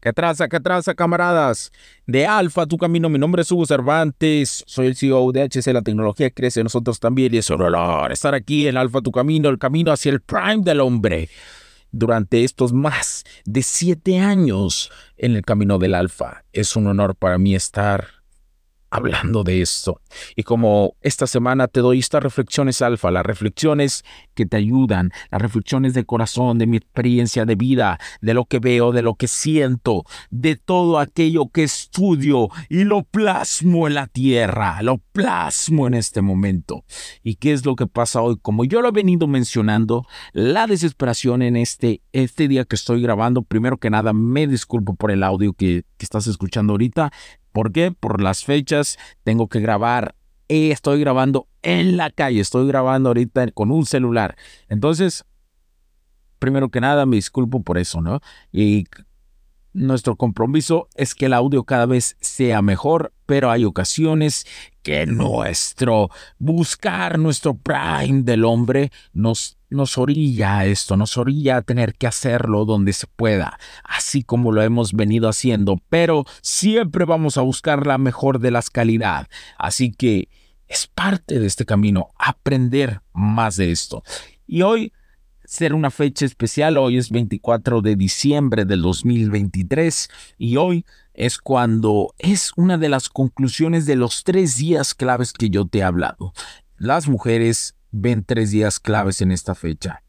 ¿Qué traza, qué traza, camaradas? De Alfa, tu camino. Mi nombre es Hugo Cervantes. Soy el CEO de HC. La tecnología crece nosotros también. Y es un honor estar aquí en Alfa, tu camino. El camino hacia el prime del hombre. Durante estos más de siete años en el camino del Alfa. Es un honor para mí estar hablando de esto. Y como esta semana te doy estas reflexiones alfa, las reflexiones que te ayudan, las reflexiones de corazón, de mi experiencia de vida, de lo que veo, de lo que siento, de todo aquello que estudio y lo plasmo en la tierra, lo plasmo en este momento. ¿Y qué es lo que pasa hoy? Como yo lo he venido mencionando, la desesperación en este, este día que estoy grabando, primero que nada me disculpo por el audio que, que estás escuchando ahorita, ¿Por qué? Por las fechas tengo que grabar. y estoy grabando en la calle, estoy grabando ahorita con un celular. Entonces, primero que nada, me disculpo por eso, ¿no? Y nuestro compromiso es que el audio cada vez sea mejor, pero hay ocasiones que nuestro buscar nuestro prime del hombre nos, nos orilla a esto, nos orilla a tener que hacerlo donde se pueda, así como lo hemos venido haciendo, pero siempre vamos a buscar la mejor de las calidad. Así que es parte de este camino aprender más de esto. Y hoy ser una fecha especial. Hoy es 24 de diciembre del 2023 y hoy es cuando es una de las conclusiones de los tres días claves que yo te he hablado. Las mujeres ven tres días claves en esta fecha.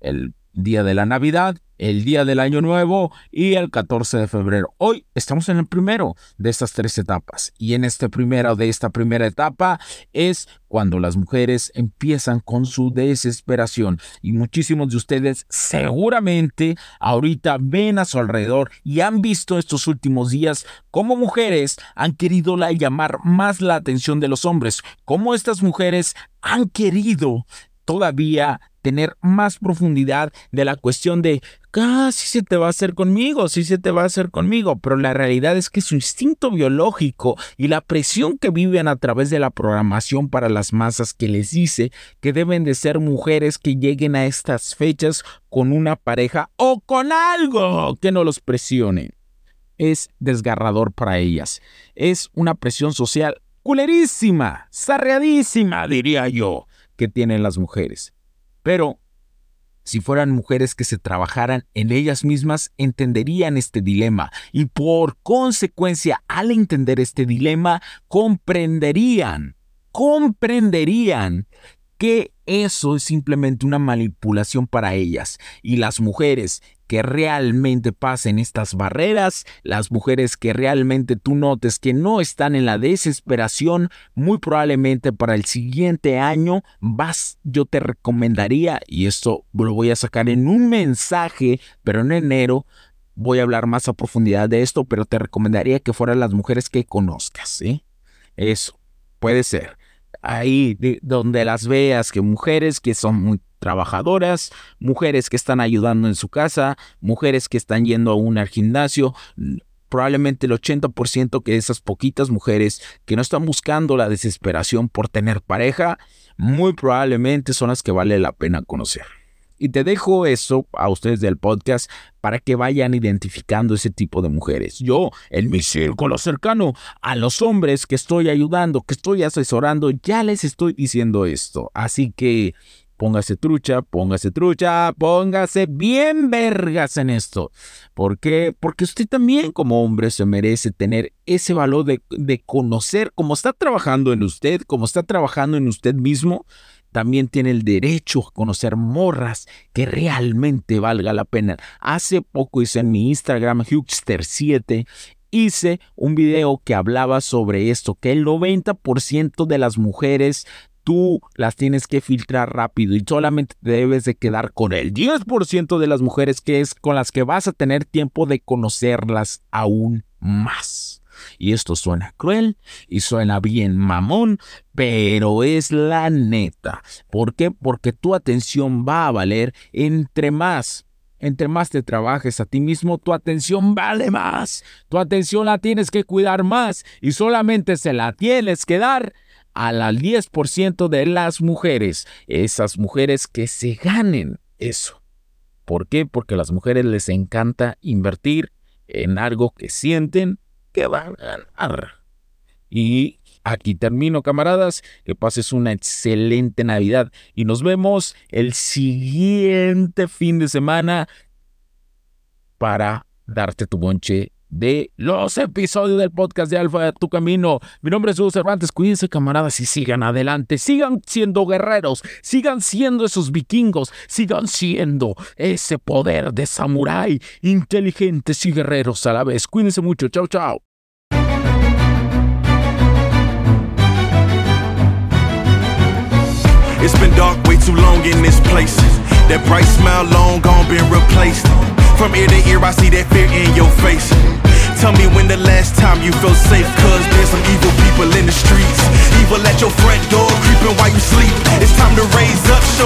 El día de la Navidad, el día del Año Nuevo y el 14 de febrero. Hoy estamos en el primero de estas tres etapas y en este primero de esta primera etapa es cuando las mujeres empiezan con su desesperación y muchísimos de ustedes seguramente ahorita ven a su alrededor y han visto estos últimos días cómo mujeres han querido llamar más la atención de los hombres, cómo estas mujeres han querido todavía tener más profundidad de la cuestión de, sí se te va a hacer conmigo, sí se te va a hacer conmigo, pero la realidad es que su instinto biológico y la presión que viven a través de la programación para las masas que les dice que deben de ser mujeres que lleguen a estas fechas con una pareja o con algo que no los presione. Es desgarrador para ellas. Es una presión social culerísima, sarreadísima, diría yo, que tienen las mujeres. Pero si fueran mujeres que se trabajaran en ellas mismas, entenderían este dilema. Y por consecuencia, al entender este dilema, comprenderían, comprenderían que eso es simplemente una manipulación para ellas y las mujeres que realmente pasen estas barreras, las mujeres que realmente tú notes que no están en la desesperación, muy probablemente para el siguiente año vas, yo te recomendaría, y esto lo voy a sacar en un mensaje, pero en enero voy a hablar más a profundidad de esto, pero te recomendaría que fueran las mujeres que conozcas, ¿sí? Eso, puede ser. Ahí donde las veas, que mujeres que son muy trabajadoras, mujeres que están ayudando en su casa, mujeres que están yendo a un gimnasio, probablemente el 80% que esas poquitas mujeres que no están buscando la desesperación por tener pareja, muy probablemente son las que vale la pena conocer. Y te dejo eso a ustedes del podcast para que vayan identificando ese tipo de mujeres. Yo, en mi círculo cercano, a los hombres que estoy ayudando, que estoy asesorando, ya les estoy diciendo esto. Así que póngase trucha, póngase trucha, póngase bien vergas en esto. ¿Por qué? Porque usted también como hombre se merece tener ese valor de, de conocer cómo está trabajando en usted, cómo está trabajando en usted mismo también tiene el derecho a conocer morras que realmente valga la pena. Hace poco hice en mi Instagram, Hugster7, hice un video que hablaba sobre esto, que el 90% de las mujeres tú las tienes que filtrar rápido y solamente debes de quedar con el 10% de las mujeres que es con las que vas a tener tiempo de conocerlas aún más. Y esto suena cruel y suena bien mamón, pero es la neta. ¿Por qué? Porque tu atención va a valer entre más entre más te trabajes a ti mismo, tu atención vale más. Tu atención la tienes que cuidar más y solamente se la tienes que dar al 10% de las mujeres. Esas mujeres que se ganen eso. ¿Por qué? Porque a las mujeres les encanta invertir en algo que sienten que van a ganar. Y aquí termino, camaradas. Que pases una excelente Navidad y nos vemos el siguiente fin de semana para darte tu bonche de los episodios del podcast de Alfa de Tu Camino. Mi nombre es Hugo Cervantes. Cuídense, camaradas, y sigan adelante. Sigan siendo guerreros. Sigan siendo esos vikingos. Sigan siendo ese poder de samurái. Inteligentes y guerreros a la vez. Cuídense mucho. Chao, chao. It's been dark way too long in this place. That bright smile long gone been replaced. From ear to ear, I see that fear in your face. Tell me when the last time you felt safe, cause there's some evil people in the streets. Evil at your front door, creeping while you sleep. It's time to raise up, show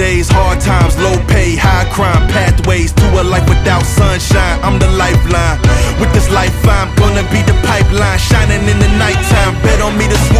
days, hard times, low pay, high crime, pathways to a life without sunshine. I'm the lifeline. With this life, I'm gonna be the pipeline, shining in the nighttime. Bet on me to swoop